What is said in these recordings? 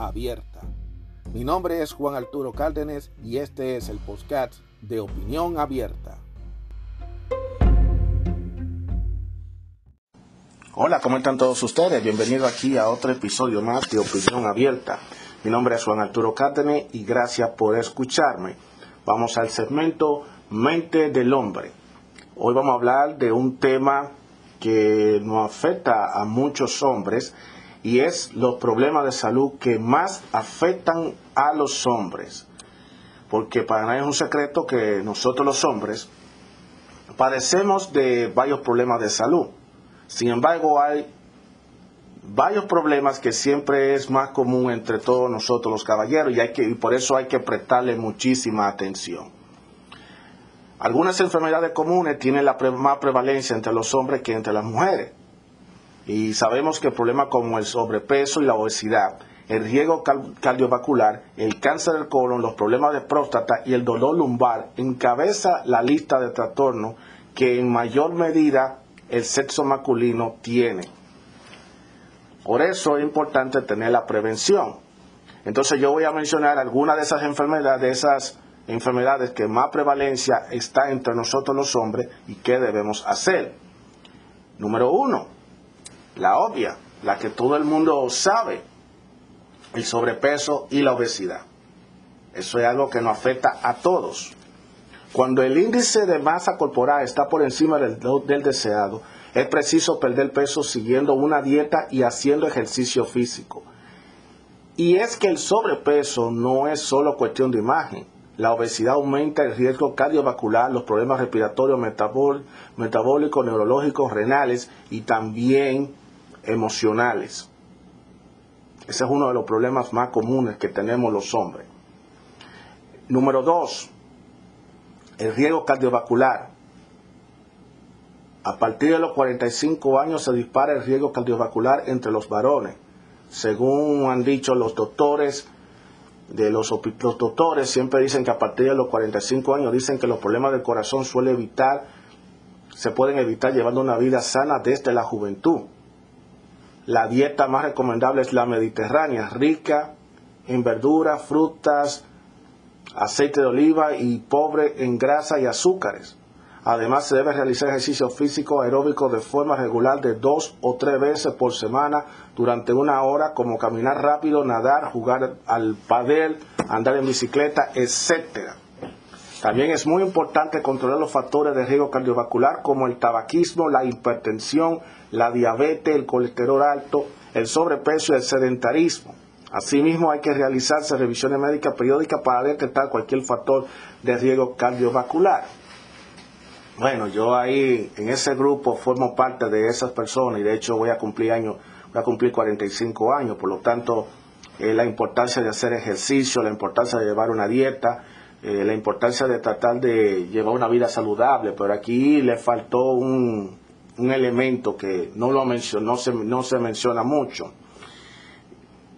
abierta. Mi nombre es Juan Arturo Cárdenas y este es el podcast de Opinión Abierta. Hola, ¿cómo están todos ustedes? Bienvenidos aquí a otro episodio más de Opinión Abierta. Mi nombre es Juan Arturo Cárdenas y gracias por escucharme. Vamos al segmento Mente del Hombre. Hoy vamos a hablar de un tema que nos afecta a muchos hombres y es los problemas de salud que más afectan a los hombres. Porque para nadie es un secreto que nosotros los hombres padecemos de varios problemas de salud. Sin embargo, hay varios problemas que siempre es más común entre todos nosotros los caballeros y, hay que, y por eso hay que prestarle muchísima atención. Algunas enfermedades comunes tienen la más prevalencia entre los hombres que entre las mujeres. Y sabemos que problemas como el sobrepeso y la obesidad, el riesgo cardiovascular, el cáncer del colon, los problemas de próstata y el dolor lumbar encabeza la lista de trastornos que en mayor medida el sexo masculino tiene. Por eso es importante tener la prevención. Entonces yo voy a mencionar algunas de esas enfermedades, de esas enfermedades que más prevalencia está entre nosotros los hombres y qué debemos hacer. Número uno, la obvia, la que todo el mundo sabe, el sobrepeso y la obesidad. Eso es algo que nos afecta a todos. Cuando el índice de masa corporal está por encima del, del deseado, es preciso perder peso siguiendo una dieta y haciendo ejercicio físico. Y es que el sobrepeso no es solo cuestión de imagen la obesidad aumenta el riesgo cardiovascular, los problemas respiratorios, metabólicos, neurológicos, renales y también emocionales. Ese es uno de los problemas más comunes que tenemos los hombres. Número dos, el riesgo cardiovascular. A partir de los 45 años se dispara el riesgo cardiovascular entre los varones. Según han dicho los doctores, de los, doctores siempre dicen que a partir de los 45 años dicen que los problemas del corazón suele evitar, se pueden evitar llevando una vida sana desde la juventud. La dieta más recomendable es la mediterránea, rica en verduras, frutas, aceite de oliva y pobre en grasa y azúcares. Además, se debe realizar ejercicio físico aeróbico de forma regular de dos o tres veces por semana durante una hora, como caminar rápido, nadar, jugar al padel, andar en bicicleta, etc. También es muy importante controlar los factores de riesgo cardiovascular como el tabaquismo, la hipertensión, la diabetes, el colesterol alto, el sobrepeso y el sedentarismo. Asimismo, hay que realizarse revisiones médicas periódicas para detectar cualquier factor de riesgo cardiovascular. Bueno, yo ahí en ese grupo formo parte de esas personas y de hecho voy a cumplir años, voy a cumplir 45 años, por lo tanto eh, la importancia de hacer ejercicio, la importancia de llevar una dieta, eh, la importancia de tratar de llevar una vida saludable, pero aquí le faltó un, un elemento que no lo mencionó, no se, no se menciona mucho,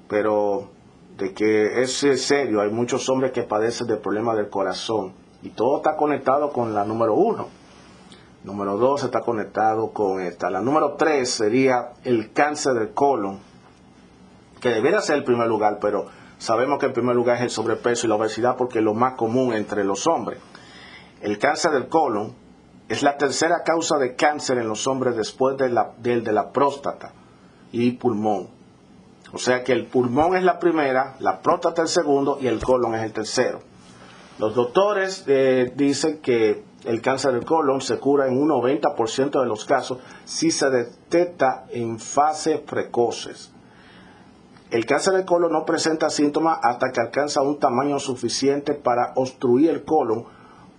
pero de que es serio, hay muchos hombres que padecen de problemas del corazón y todo está conectado con la número uno Número dos está conectado con esta. La número tres sería el cáncer del colon, que debería ser el primer lugar, pero sabemos que el primer lugar es el sobrepeso y la obesidad porque es lo más común entre los hombres. El cáncer del colon es la tercera causa de cáncer en los hombres después de la, del de la próstata y pulmón. O sea que el pulmón es la primera, la próstata el segundo y el colon es el tercero. Los doctores eh, dicen que el cáncer del colon se cura en un 90% de los casos si se detecta en fases precoces. El cáncer del colon no presenta síntomas hasta que alcanza un tamaño suficiente para obstruir el colon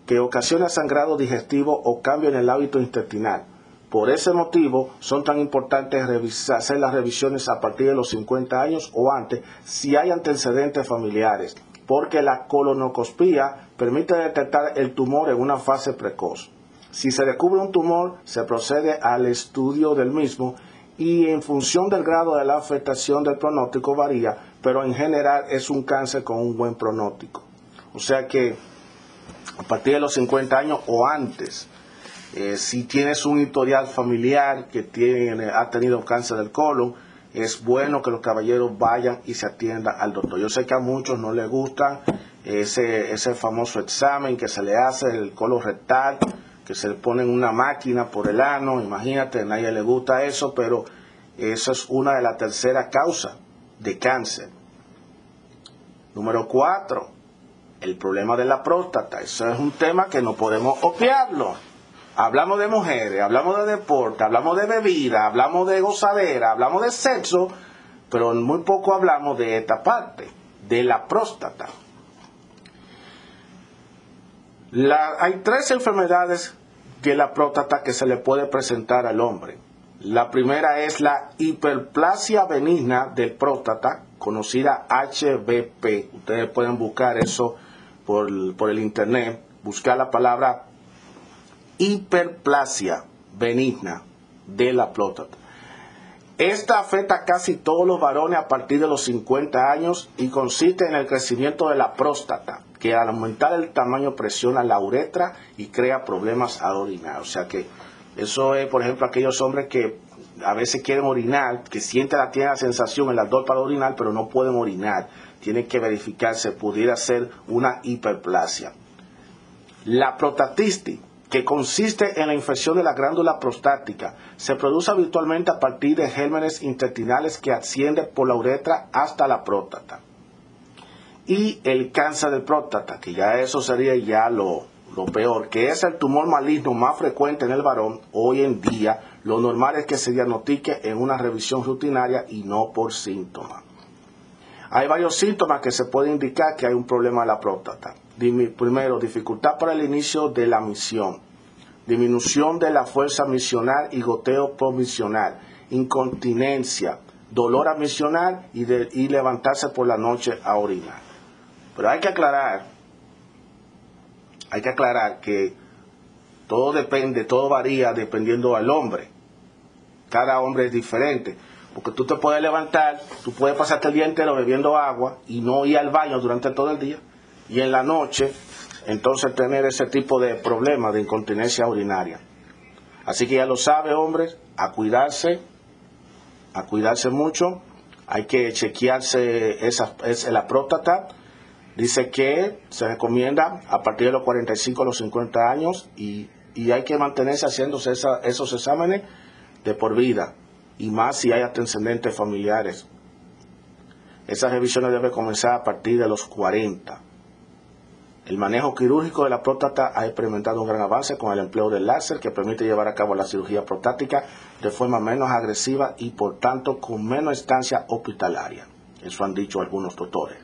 que ocasiona sangrado digestivo o cambio en el hábito intestinal. Por ese motivo son tan importantes hacer las revisiones a partir de los 50 años o antes si hay antecedentes familiares, porque la colonoscopia permite detectar el tumor en una fase precoz. Si se descubre un tumor, se procede al estudio del mismo y en función del grado de la afectación del pronóstico varía, pero en general es un cáncer con un buen pronóstico. O sea que a partir de los 50 años o antes, eh, si tienes un historial familiar que tiene, ha tenido cáncer del colon, es bueno que los caballeros vayan y se atiendan al doctor. Yo sé que a muchos no les gusta ese, ese famoso examen que se le hace, el colon rectal, que se le pone una máquina por el ano, imagínate, a nadie le gusta eso, pero eso es una de las terceras causas de cáncer. Número cuatro, el problema de la próstata. Eso es un tema que no podemos obviarlo. Hablamos de mujeres, hablamos de deporte, hablamos de bebida, hablamos de gozadera, hablamos de sexo, pero muy poco hablamos de esta parte, de la próstata. hay tres enfermedades de la próstata que se le puede presentar al hombre. La primera es la hiperplasia benigna del próstata, conocida HBP. Ustedes pueden buscar eso por, por el internet, buscar la palabra hiperplasia benigna de la próstata. Esta afecta a casi todos los varones a partir de los 50 años y consiste en el crecimiento de la próstata, que al aumentar el tamaño presiona la uretra y crea problemas al orinar. O sea que eso es, por ejemplo, aquellos hombres que a veces quieren orinar, que sienten la, tienen la sensación en la ardor para orinar, pero no pueden orinar. Tienen que verificarse, pudiera ser una hiperplasia. La prostatitis que consiste en la infección de la glándula prostática. Se produce habitualmente a partir de gérmenes intestinales que ascienden por la uretra hasta la próstata. Y el cáncer de próstata, que ya eso sería ya lo, lo peor, que es el tumor maligno más frecuente en el varón hoy en día, lo normal es que se diagnostique en una revisión rutinaria y no por síntomas. Hay varios síntomas que se pueden indicar que hay un problema de la próstata. Primero, dificultad para el inicio de la misión, disminución de la fuerza misional y goteo promisional, incontinencia, dolor admisional y, y levantarse por la noche a orinar. Pero hay que aclarar, hay que aclarar que todo depende, todo varía dependiendo del hombre. Cada hombre es diferente. Porque tú te puedes levantar, tú puedes pasarte el día entero bebiendo agua y no ir al baño durante todo el día. Y en la noche, entonces tener ese tipo de problemas de incontinencia urinaria. Así que ya lo sabe, hombres, a cuidarse, a cuidarse mucho. Hay que chequearse esa, la próstata. Dice que se recomienda a partir de los 45 a los 50 años y, hay que mantenerse haciéndose esos exámenes de por vida y más si hay antecedentes familiares. Esas revisiones deben comenzar a partir de los 40. El manejo quirúrgico de la próstata ha experimentado un gran avance con el empleo del láser que permite llevar a cabo la cirugía prostática de forma menos agresiva y por tanto con menos estancia hospitalaria. Eso han dicho algunos doctores.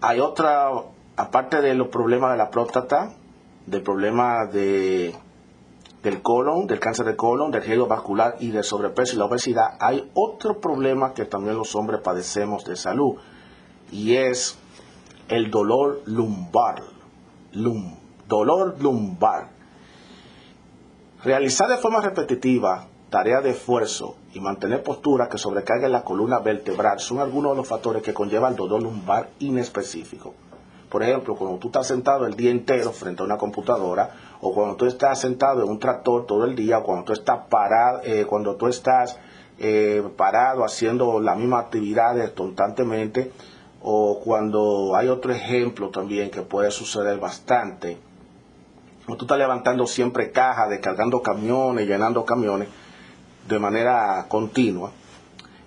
Hay otra, aparte de los problemas de la próstata, del problema de del colon, del cáncer de colon, del riesgo vascular y del sobrepeso y la obesidad, hay otro problema que también los hombres padecemos de salud y es el dolor lumbar. dolor lumbar. Realizar de forma repetitiva tareas de esfuerzo y mantener postura que sobrecarguen la columna vertebral son algunos de los factores que conllevan el dolor lumbar inespecífico. Por ejemplo, cuando tú estás sentado el día entero frente a una computadora, o cuando tú estás sentado en un tractor todo el día, cuando tú estás parado, eh, cuando tú estás eh, parado haciendo las mismas actividades constantemente, o cuando hay otro ejemplo también que puede suceder bastante, cuando tú estás levantando siempre cajas, descargando camiones, llenando camiones de manera continua,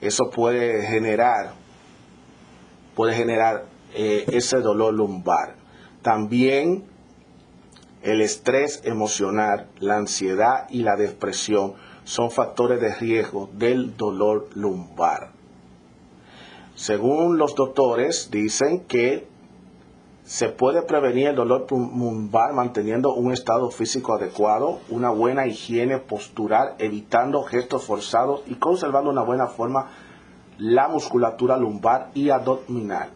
eso puede generar, puede generar eh, ese dolor lumbar. También el estrés emocional, la ansiedad y la depresión son factores de riesgo del dolor lumbar. Según los doctores, dicen que Se puede prevenir el dolor lumbar manteniendo un estado físico adecuado, una buena higiene postural, evitando gestos forzados y conservando una buena forma la musculatura lumbar y abdominal.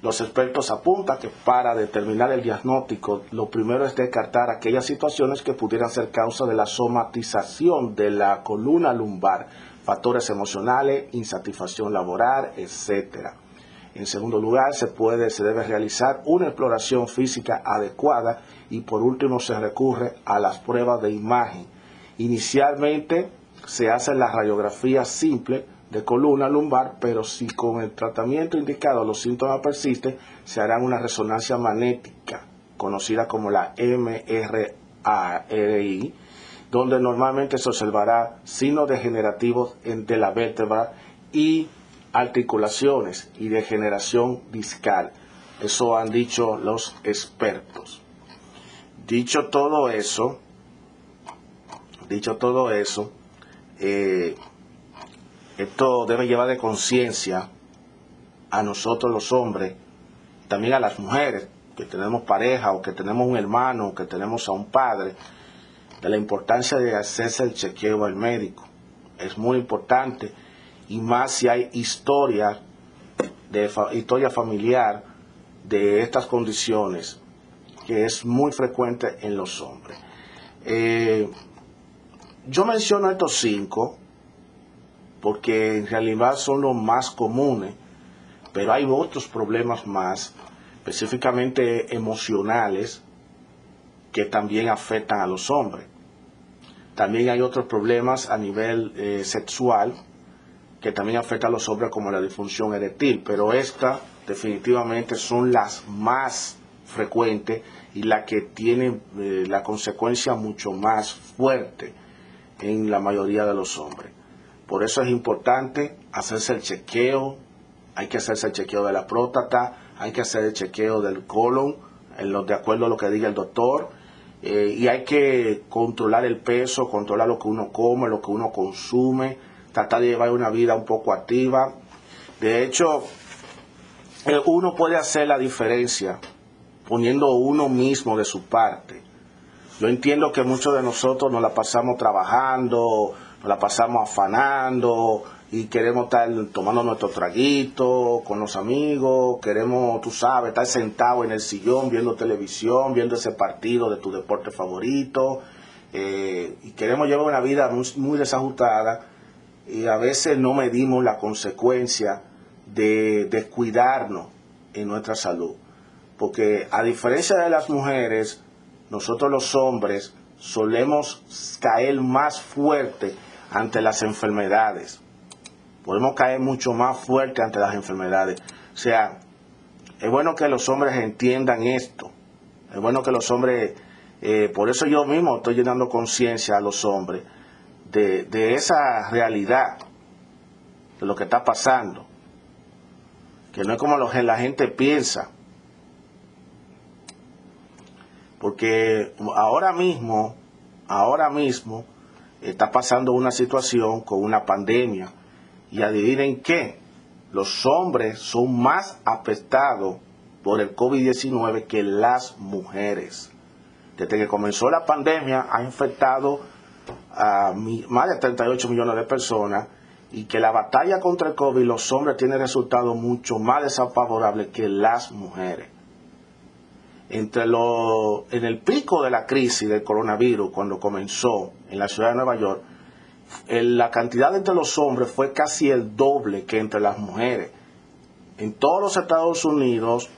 Los expertos apuntan que para determinar el diagnóstico, lo primero es descartar aquellas situaciones que pudieran ser causa de la somatización de la columna lumbar, factores emocionales, insatisfacción laboral, etc. En segundo lugar, se puede, se debe realizar una exploración física adecuada y por último se recurre a las pruebas de imagen. Inicialmente se hace la radiografía simple de columna lumbar, pero si con el tratamiento indicado los síntomas persisten, se hará una resonancia magnética, conocida como la MRI, donde normalmente se observará signos degenerativos de la vértebra y articulaciones y degeneración discal. Eso han dicho los expertos. Dicho todo eso, dicho todo eso, eh, esto debe llevar de conciencia a nosotros los hombres, también a las mujeres que tenemos pareja o que tenemos un hermano o que tenemos a un padre, de la importancia de hacerse el chequeo al médico. Es muy importante y más si hay historia de historia familiar de estas condiciones que es muy frecuente en los hombres. Eh, yo menciono estos cinco porque en realidad son los más comunes, pero hay otros problemas más, específicamente emocionales, que también afectan a los hombres. También hay otros problemas a nivel eh, sexual que también afectan a los hombres como la disfunción eréctil, pero estas definitivamente son las más frecuentes y las que tienen eh, la consecuencia mucho más fuerte en la mayoría de los hombres. Por eso es importante hacerse el chequeo, hay que hacerse el chequeo de la próstata, hay que hacer el chequeo del colon, en lo, de acuerdo a lo que diga el doctor, eh, y hay que controlar el peso, controlar lo que uno come, lo que uno consume, tratar de llevar una vida un poco activa. De hecho, eh, uno puede hacer la diferencia poniendo uno mismo de su parte. Yo entiendo que muchos de nosotros nos la pasamos trabajando, la pasamos afanando y queremos estar tomando nuestro traguito con los amigos, queremos, tú sabes, estar sentado en el sillón viendo televisión, viendo ese partido de tu deporte favorito, eh, y queremos llevar una vida muy, desajustada y a veces no medimos la consecuencia de descuidarnos en nuestra salud. Porque a diferencia de las mujeres, nosotros los hombres solemos caer más fuerte ante las enfermedades. Podemos caer mucho más fuerte ante las enfermedades. O sea, es bueno que los hombres entiendan esto. Es bueno que los hombres, eh, por eso yo mismo estoy llenando conciencia a los hombres de, de esa realidad, de lo que está pasando. Que no es como lo la gente piensa. Porque ahora mismo, ahora mismo, está pasando una situación con una pandemia. Y adivinen qué, los hombres son más afectados por el COVID-19 que las mujeres. Desde que comenzó la pandemia ha infectado a más de 38 millones de personas y que la batalla contra el COVID los hombres tienen resultados mucho más desfavorables que las mujeres entre lo, en el pico de la crisis del coronavirus, cuando comenzó en la ciudad de Nueva York, la cantidad entre los hombres fue casi el doble que entre las mujeres. En todos los Estados Unidos,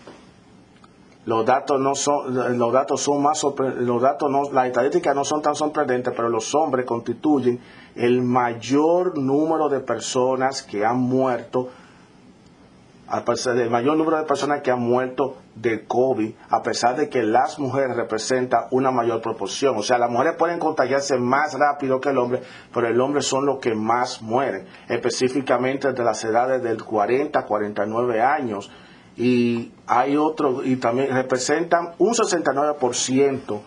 los datos no son, los datos son más los datos no, las estadísticas no son tan sorprendentes, pero los hombres constituyen el mayor número de personas que han muerto el mayor número de personas que han muerto de COVID, a pesar de que las mujeres representan una mayor proporción. O sea, las mujeres pueden contagiarse más rápido que el hombre, pero el hombre son los que más mueren, específicamente de las edades del 40 a 49 años. Y hay otros, y también representan un 69%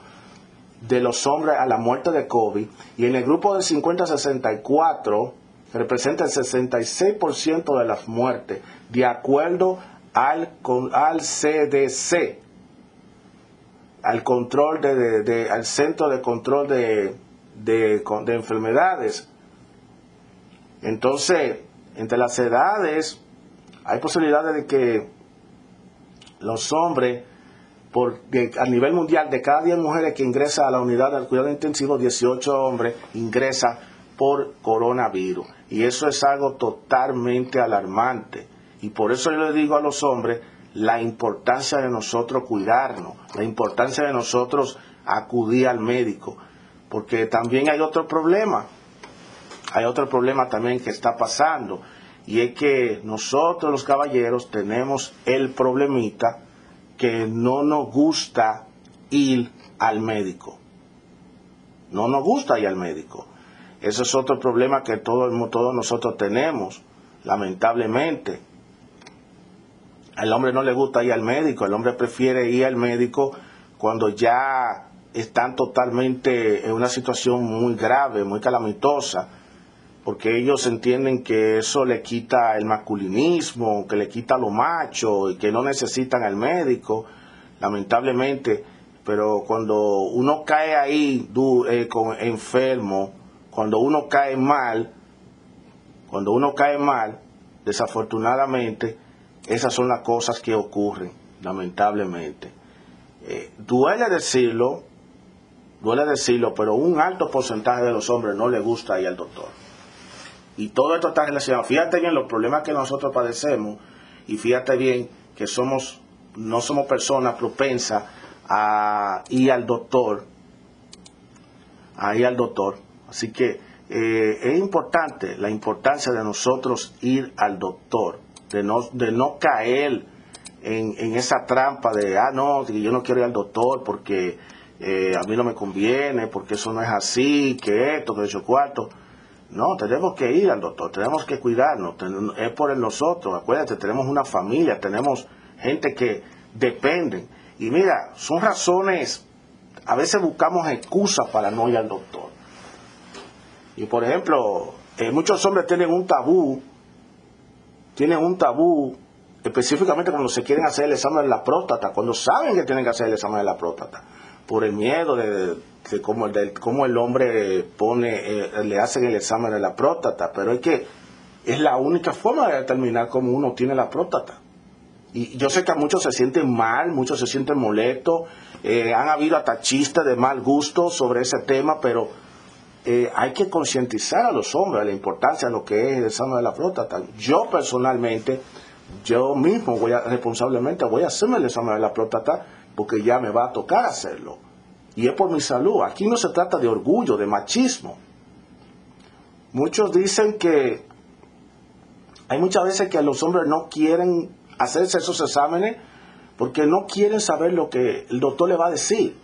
de los hombres a la muerte de COVID. Y en el grupo de 50 a 64, representa el 66% de las muertes, de acuerdo al, CDC, al control de, al Centro de Control de, de, de enfermedades. Entonces, entre las edades, hay posibilidades de que los hombres, porque a nivel mundial, de cada 10 mujeres que ingresan a la unidad del cuidado intensivo, 18 hombres ingresan por coronavirus. Y eso es algo totalmente alarmante. Y por eso yo le digo a los hombres la importancia de nosotros cuidarnos, la importancia de nosotros acudir al médico. Porque también hay otro problema. Hay otro problema también que está pasando y es que nosotros los caballeros tenemos el problemita que no nos gusta ir al médico. No nos gusta ir al médico. Ese es otro problema que todos, todos nosotros tenemos, lamentablemente. Al hombre no le gusta ir al médico, el hombre prefiere ir al médico cuando ya están totalmente en una situación muy grave, muy calamitosa porque ellos entienden que eso le quita el masculinismo, que le quita lo macho y que no necesitan al médico, lamentablemente. Pero cuando uno cae ahí eh, enfermo, cuando uno cae mal, cuando uno cae mal, desafortunadamente, esas son las cosas que ocurren, lamentablemente. Eh, duele decirlo, duele decirlo, pero un alto porcentaje de los hombres no le gusta ir al doctor. Y todo esto está relacionado. Fíjate bien los problemas que nosotros padecemos y fíjate bien que somos no somos personas propensas a ir al doctor, a ir al doctor. Así que eh, es importante la importancia de nosotros ir al doctor, de no, de no caer en, en esa trampa de, ah, no, yo no quiero ir al doctor porque eh, a mí no me conviene, porque eso no es así, que esto, que eso cuarto. No, tenemos que ir al doctor, tenemos que cuidarnos, es por nosotros, acuérdate, tenemos una familia, tenemos gente que dependen. Y mira, son razones, a veces buscamos excusas para no ir al doctor. Y por ejemplo, eh, muchos hombres tienen un tabú, tienen un tabú específicamente cuando se quieren hacer el examen de la próstata, cuando saben que tienen que hacer el examen de la próstata, por el miedo de, de cómo, el, cómo el hombre pone, eh, le hacen el examen de la próstata, pero es que es la única forma de determinar cómo uno tiene la próstata. Y yo sé que a muchos se sienten mal, muchos se sienten molestos, eh, han habido hasta chistes de mal gusto sobre ese tema, pero eh, hay que concientizar a los hombres de la importancia de lo que es el examen de la próstata. Yo personalmente, yo mismo voy responsablemente voy a hacerme el examen de la próstata porque ya me va a tocar hacerlo y es por mi salud. Aquí no se trata de orgullo, de machismo. Muchos dicen que hay muchas veces que los hombres no quieren hacerse esos exámenes porque no quieren saber lo que el doctor le va a decir.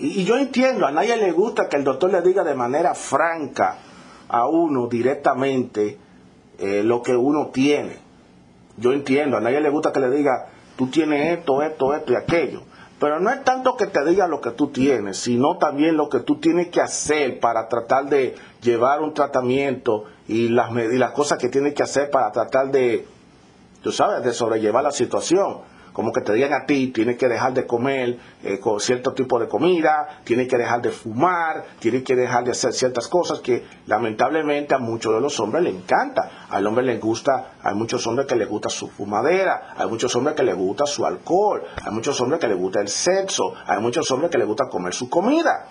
Y, yo entiendo, a nadie le gusta que el doctor le diga de manera franca a uno directamente eh, lo que uno tiene. Yo entiendo, a nadie le gusta que le diga, tú tienes esto, esto, esto y aquello. Pero no es tanto que te diga lo que tú tienes, sino también lo que tú tienes que hacer para tratar de llevar un tratamiento y las, y las cosas que tienes que hacer para tratar de, tú sabes, de sobrellevar la situación como que te digan a ti, tienes que dejar de comer eh, con cierto tipo de comida, tienes que dejar de fumar, tienes que dejar de hacer ciertas cosas que lamentablemente a muchos de los hombres les encanta. Al hombre les gusta, hay muchos hombres que les gusta su fumadera, hay muchos hombres que les gusta su alcohol, hay muchos hombres que les gusta el sexo, hay muchos hombres que les gusta comer su comida.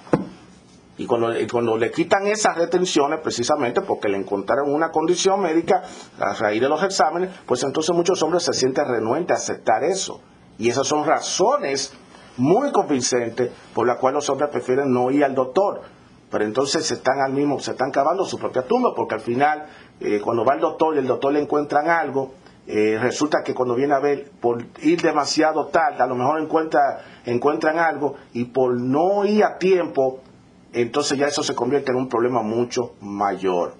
Y cuando, cuando le quitan esas retenciones, precisamente porque le encontraron una condición médica a raíz de los exámenes, pues entonces muchos hombres se sienten renuentes a aceptar eso. Y esas son razones muy convincentes por las cuales los hombres prefieren no ir al doctor. Pero entonces se están al mismo, se están cavando su propia tumba, porque al final, eh, cuando va el doctor y el doctor le encuentran algo, eh, resulta que cuando viene a ver, por ir demasiado tarde, a lo mejor encuentra, encuentran algo, y por no ir a tiempo, entonces ya eso se convierte en un problema mucho mayor.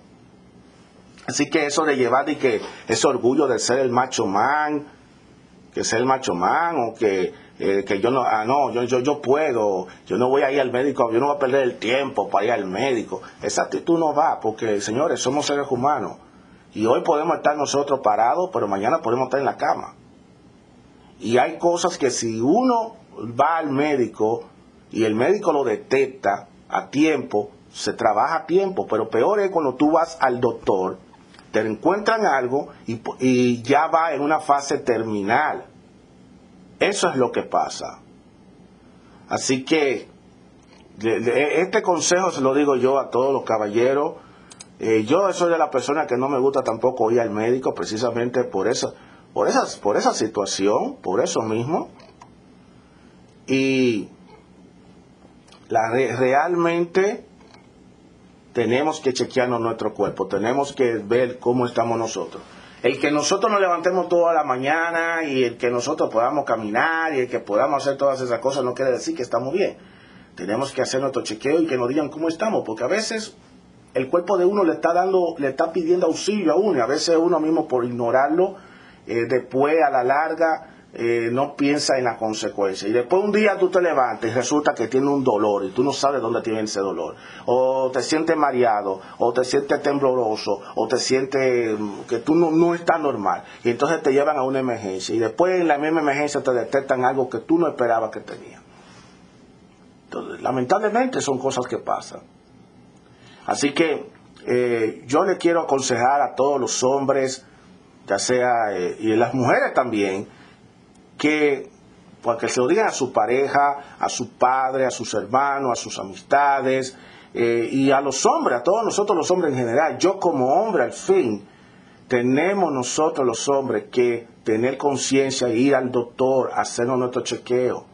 Así que eso de llevar y que ese orgullo de ser el macho man, que ser el macho man o que, eh, que yo no, ah, no, yo, yo, yo puedo, yo no voy a ir al médico, yo no voy a perder el tiempo para ir al médico. Esa actitud no va, porque señores, somos seres humanos. Y hoy podemos estar nosotros parados, pero mañana podemos estar en la cama. Y hay cosas que si uno va al médico y el médico lo detecta a tiempo, se trabaja a tiempo, pero peor es cuando tú vas al doctor, te encuentran algo y, y ya va en una fase terminal. Eso es lo que pasa. Así que este consejo se lo digo yo a todos los caballeros. Eh, yo soy de la persona que no me gusta tampoco ir al médico precisamente por eso, por esas, por esa situación, por eso mismo. Y la, realmente tenemos que chequearnos nuestro cuerpo, tenemos que ver cómo estamos nosotros. El que nosotros nos levantemos toda la mañana y el que nosotros podamos caminar y el que podamos hacer todas esas cosas no quiere decir que estamos bien. Tenemos que hacer nuestro chequeo y que nos digan cómo estamos, porque a veces el cuerpo de uno le está dando, le está pidiendo auxilio a uno y a veces uno mismo por ignorarlo, eh, después a la larga eh, no piensa en la consecuencia. Y después un día tú te levantas y resulta que tiene un dolor y tú no sabes dónde tiene ese dolor. O te sientes mareado, o te sientes tembloroso, o te sientes mm, que tú no, no estás normal. Y entonces te llevan a una emergencia. Y después en la misma emergencia te detectan algo que tú no esperabas que tenías. Entonces, lamentablemente son cosas que pasan. Así que eh, yo le quiero aconsejar a todos los hombres, ya sea, eh, y las mujeres también, que porque se lo digan a su pareja, a su padre, a sus hermanos, a sus amistades, eh, y a los hombres, a todos nosotros los hombres en general. Yo como hombre, al fin, tenemos nosotros los hombres que tener conciencia e ir al doctor, hacernos nuestro chequeo.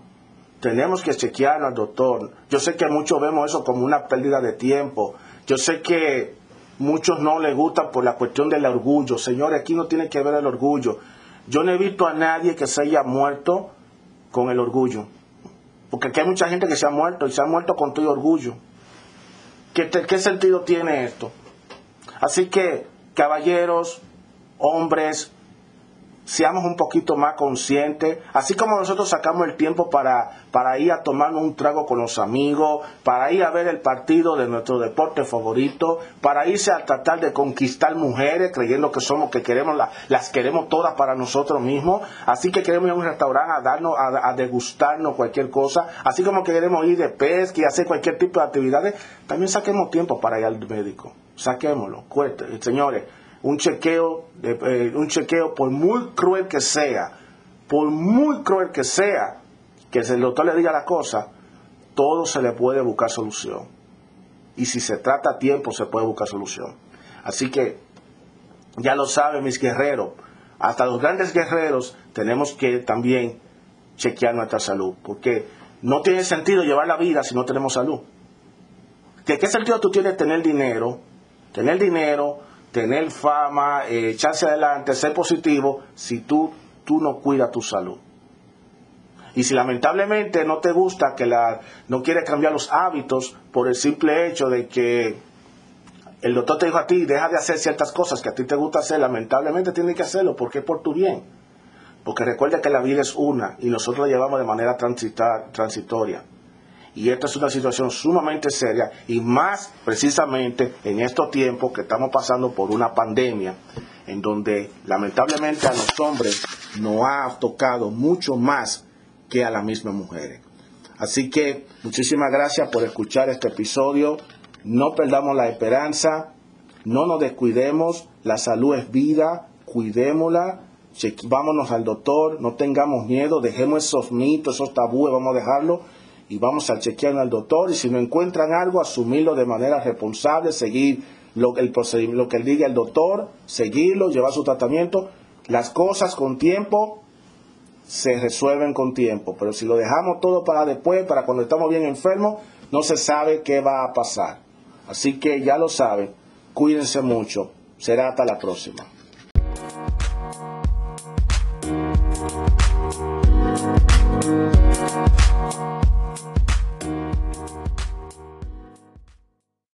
Tenemos que chequearnos al doctor. Yo sé que muchos vemos eso como una pérdida de tiempo. Yo sé que muchos no les gusta por la cuestión del orgullo. Señores, aquí no tiene que ver el orgullo. Yo no he visto a nadie que se haya muerto con el orgullo. Porque aquí hay mucha gente que se ha muerto y se ha muerto con todo orgullo. ¿Qué, ¿Qué sentido tiene esto? Así que, caballeros, hombres, seamos un poquito más conscientes, así como nosotros sacamos el tiempo para, para ir a tomarnos un trago con los amigos, para ir a ver el partido de nuestro deporte favorito, para irse a tratar de conquistar mujeres creyendo que somos, que queremos, las queremos todas para nosotros mismos, así que queremos ir a un restaurante a darnos, a, degustarnos cualquier cosa, así como queremos ir de pesca y hacer cualquier tipo de actividades, también saquemos tiempo para ir al médico, saquémoslo, cueste, señores un chequeo, eh, un chequeo por muy cruel que sea, por muy cruel que sea, que el doctor le diga la cosa, todo se le puede buscar solución. Y si se trata a tiempo, se puede buscar solución. Así que, ya lo saben mis guerreros, hasta los grandes guerreros tenemos que también chequear nuestra salud, porque no tiene sentido llevar la vida si no tenemos salud. ¿De qué sentido tú tienes tener dinero? Tener dinero, tener fama, eh, echarse adelante, ser positivo, si tú, tú no cuidas tu salud. Y si lamentablemente no te gusta, que la, no quieres cambiar los hábitos por el simple hecho de que el doctor te dijo a ti, deja de hacer ciertas cosas que a ti te gusta hacer, lamentablemente tienes que hacerlo porque es por tu bien. Porque recuerda que la vida es una y nosotros la llevamos de manera transitoria. Y esta es una situación sumamente seria y más precisamente en estos tiempos que estamos pasando por una pandemia en donde lamentablemente a los hombres nos ha tocado mucho más que a las mismas mujeres. Así que muchísimas gracias por escuchar este episodio. No perdamos la esperanza, no nos descuidemos, la salud es vida, cuidémosla, vámonos al doctor, no tengamos miedo, dejemos esos mitos, esos tabúes, vamos a dejarlo y vamos a chequear al doctor y si no encuentran algo, asumirlo de manera responsable, seguir lo, el lo que diga el doctor, seguirlo, llevar su tratamiento. Las cosas con tiempo se resuelven con tiempo, pero si lo dejamos todo para después, para cuando estamos bien enfermos, no se sabe qué va a pasar. Así que ya lo saben, cuídense mucho. Será hasta la próxima.